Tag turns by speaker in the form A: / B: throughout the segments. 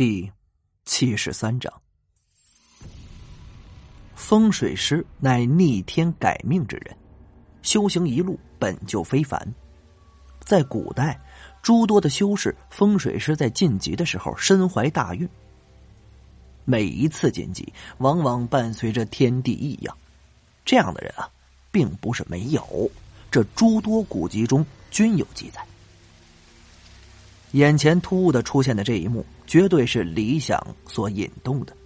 A: 第七十三章，风水师乃逆天改命之人，修行一路本就非凡。在古代，诸多的修士、风水师在晋级的时候身怀大运。每一次晋级，往往伴随着天地异样。这样的人啊，并不是没有，这诸多古籍中均有记载。眼前突兀的出现的这一幕，绝对是理想所引动的。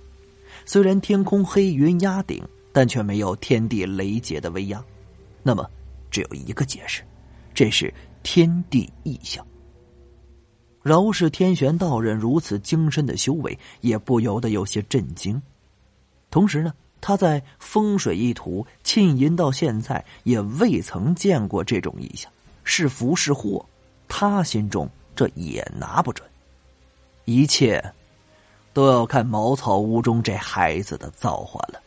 A: 虽然天空黑云压顶，但却没有天地雷劫的威压。那么，只有一个解释：这是天地异象。饶是天玄道人如此精深的修为，也不由得有些震惊。同时呢，他在风水一途浸淫到现在，也未曾见过这种异象，是福是祸，他心中。这也拿不准，一切都要看茅草屋中这孩子的造化了。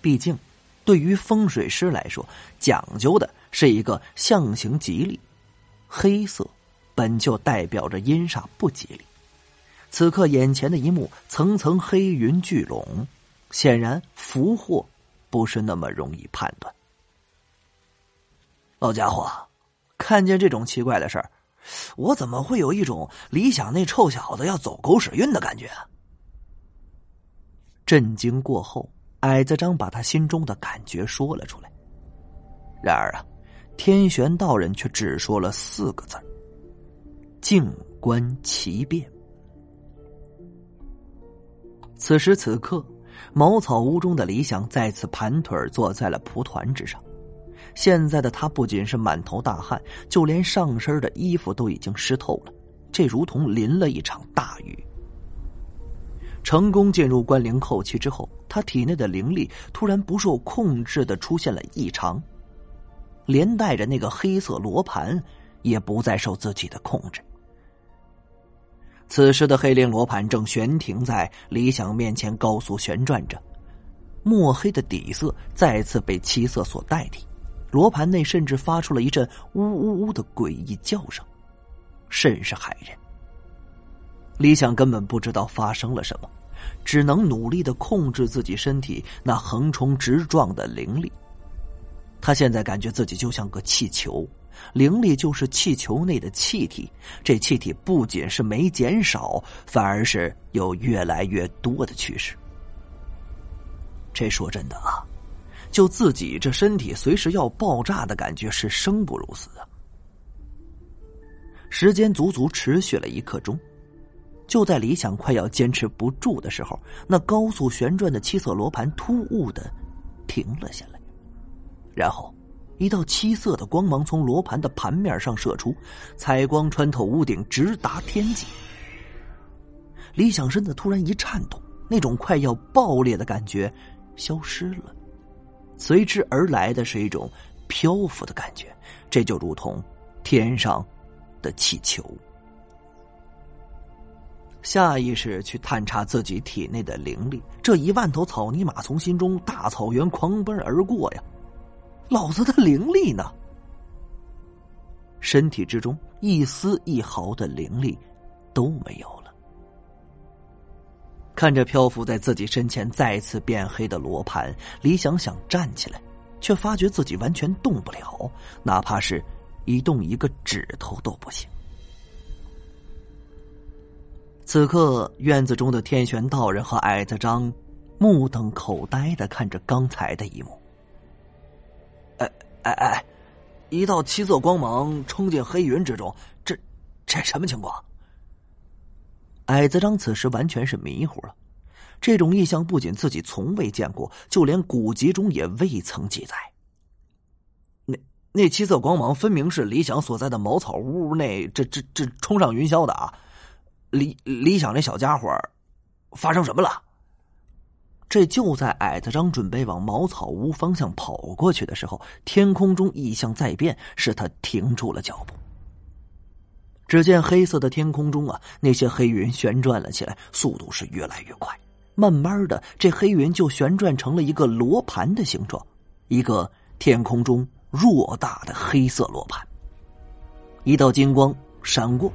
A: 毕竟，对于风水师来说，讲究的是一个象形吉利。黑色本就代表着阴煞不吉利，此刻眼前的一幕，层层黑云聚拢，显然福祸不是那么容易判断。老家伙，看见这种奇怪的事儿。我怎么会有一种李想那臭小子要走狗屎运的感觉？啊震惊过后，矮子张把他心中的感觉说了出来。然而啊，天玄道人却只说了四个字静观其变。”此时此刻，茅草屋中的李想再次盘腿坐在了蒲团之上。现在的他不仅是满头大汗，就连上身的衣服都已经湿透了，这如同淋了一场大雨。成功进入关灵后期之后，他体内的灵力突然不受控制的出现了异常，连带着那个黑色罗盘也不再受自己的控制。此时的黑灵罗盘正悬停在李想面前，高速旋转着，墨黑的底色再次被七色所代替。罗盘内甚至发出了一阵呜呜呜的诡异叫声，甚是骇人。李想根本不知道发生了什么，只能努力的控制自己身体那横冲直撞的灵力。他现在感觉自己就像个气球，灵力就是气球内的气体，这气体不仅是没减少，反而是有越来越多的趋势。这说真的啊。就自己这身体随时要爆炸的感觉是生不如死啊！时间足足持续了一刻钟，就在李想快要坚持不住的时候，那高速旋转的七色罗盘突兀的停了下来，然后一道七色的光芒从罗盘的盘面上射出，彩光穿透屋顶，直达天际。李想身子突然一颤动，那种快要爆裂的感觉消失了。随之而来的是一种漂浮的感觉，这就如同天上的气球。下意识去探查自己体内的灵力，这一万头草泥马从心中大草原狂奔而过呀！老子的灵力呢？身体之中一丝一毫的灵力都没有了。看着漂浮在自己身前再次变黑的罗盘，李想想站起来，却发觉自己完全动不了，哪怕是移动一个指头都不行。此刻，院子中的天玄道人和矮子张目瞪口呆的看着刚才的一幕。哎哎哎！一道七色光芒冲进黑云之中，这这什么情况？矮子张此时完全是迷糊了，这种异象不仅自己从未见过，就连古籍中也未曾记载。那那七色光芒分明是李想所在的茅草屋内这这这冲上云霄的啊！李李想那小家伙发生什么了？这就在矮子张准备往茅草屋方向跑过去的时候，天空中异象再变，使他停住了脚步。只见黑色的天空中啊，那些黑云旋转了起来，速度是越来越快。慢慢的，这黑云就旋转成了一个罗盘的形状，一个天空中偌大的黑色罗盘。一道金光闪过，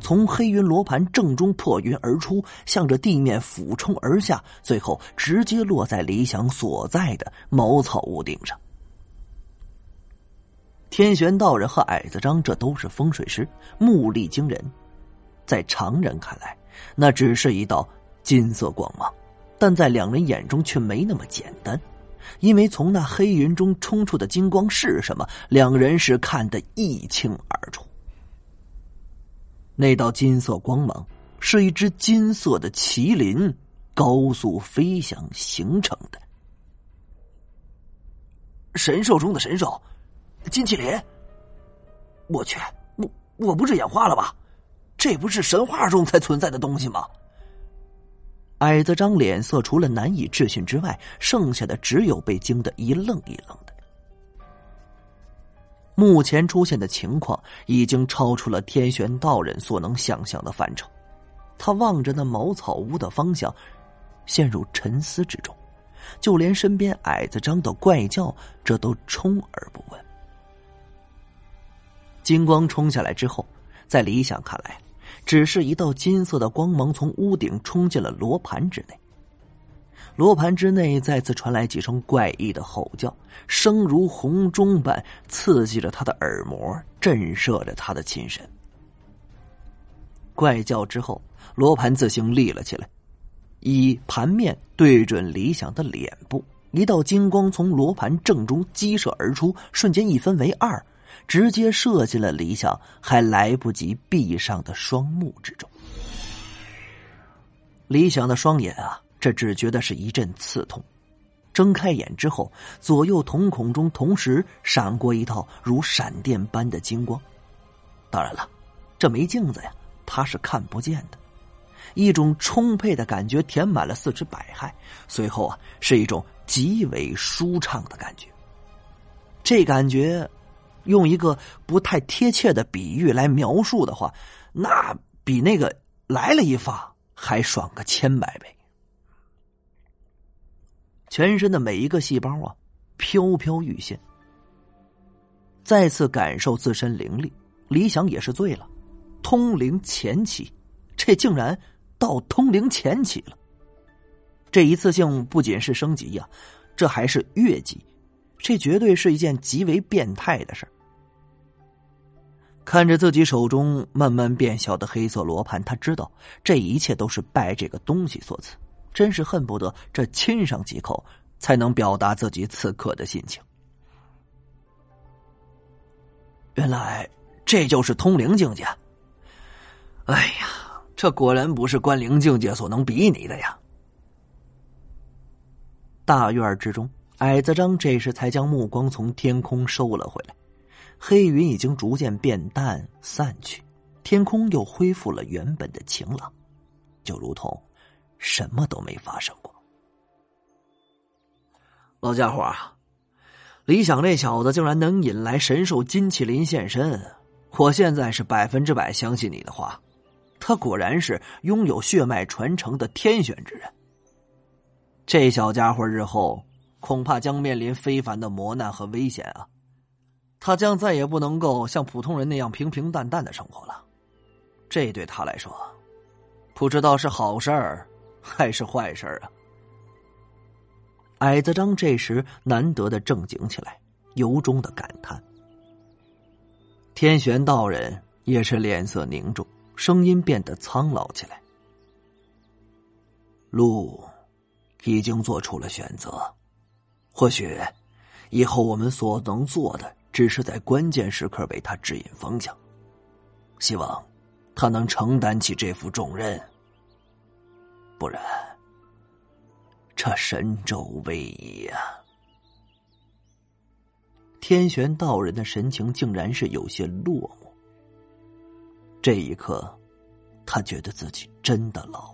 A: 从黑云罗盘正中破云而出，向着地面俯冲而下，最后直接落在李想所在的茅草屋顶上。天玄道人和矮子张这都是风水师，目力惊人，在常人看来，那只是一道金色光芒，但在两人眼中却没那么简单。因为从那黑云中冲出的金光是什么，两人是看得一清二楚。那道金色光芒是一只金色的麒麟高速飞翔形成的。
B: 神兽中的神兽，金麒麟！我去，我我不是眼花了吧？这不是神话中才存在的东西吗？
A: 矮子张脸色除了难以置信之外，剩下的只有被惊得一愣一愣的。目前出现的情况已经超出了天玄道人所能想象的范畴。他望着那茅草屋的方向，陷入沉思之中，就连身边矮子张的怪叫，这都充耳不闻。金光冲下来之后，在李想看来。只是一道金色的光芒从屋顶冲进了罗盘之内，罗盘之内再次传来几声怪异的吼叫，声如洪钟般刺激着他的耳膜，震慑着他的心神。怪叫之后，罗盘自行立了起来，以盘面对准李想的脸部，一道金光从罗盘正中激射而出，瞬间一分为二。直接射进了李想还来不及闭上的双目之中。李想的双眼啊，这只觉得是一阵刺痛。睁开眼之后，左右瞳孔中同时闪过一道如闪电般的金光。当然了，这没镜子呀，他是看不见的。一种充沛的感觉填满了四肢百骸，随后啊，是一种极为舒畅的感觉。这感觉。用一个不太贴切的比喻来描述的话，那比那个来了一发还爽个千百倍。全身的每一个细胞啊，飘飘欲仙。再次感受自身灵力，李想也是醉了。通灵前期，这竟然到通灵前期了。这一次性不仅是升级呀，这还是越级，这绝对是一件极为变态的事看着自己手中慢慢变小的黑色罗盘，他知道这一切都是拜这个东西所赐，真是恨不得这亲上几口才能表达自己此刻的心情。
B: 原来这就是通灵境界。哎呀，这果然不是关灵境界所能比拟的呀！
A: 大院之中，矮子张这时才将目光从天空收了回来。黑云已经逐渐变淡散去，天空又恢复了原本的晴朗，就如同什么都没发生过。
B: 老家伙啊，李想这小子竟然能引来神兽金麒麟现身，我现在是百分之百相信你的话，他果然是拥有血脉传承的天选之人。这小家伙日后恐怕将面临非凡的磨难和危险啊！他将再也不能够像普通人那样平平淡淡的生活了，这对他来说，不知道是好事儿还是坏事儿啊！
A: 矮子张这时难得的正经起来，由衷的感叹。天玄道人也是脸色凝重，声音变得苍老起来。
B: 路已经做出了选择，或许以后我们所能做的。只是在关键时刻为他指引方向，希望他能承担起这副重任。不然，这神州危矣啊！
A: 天玄道人的神情竟然是有些落寞。这一刻，他觉得自己真的老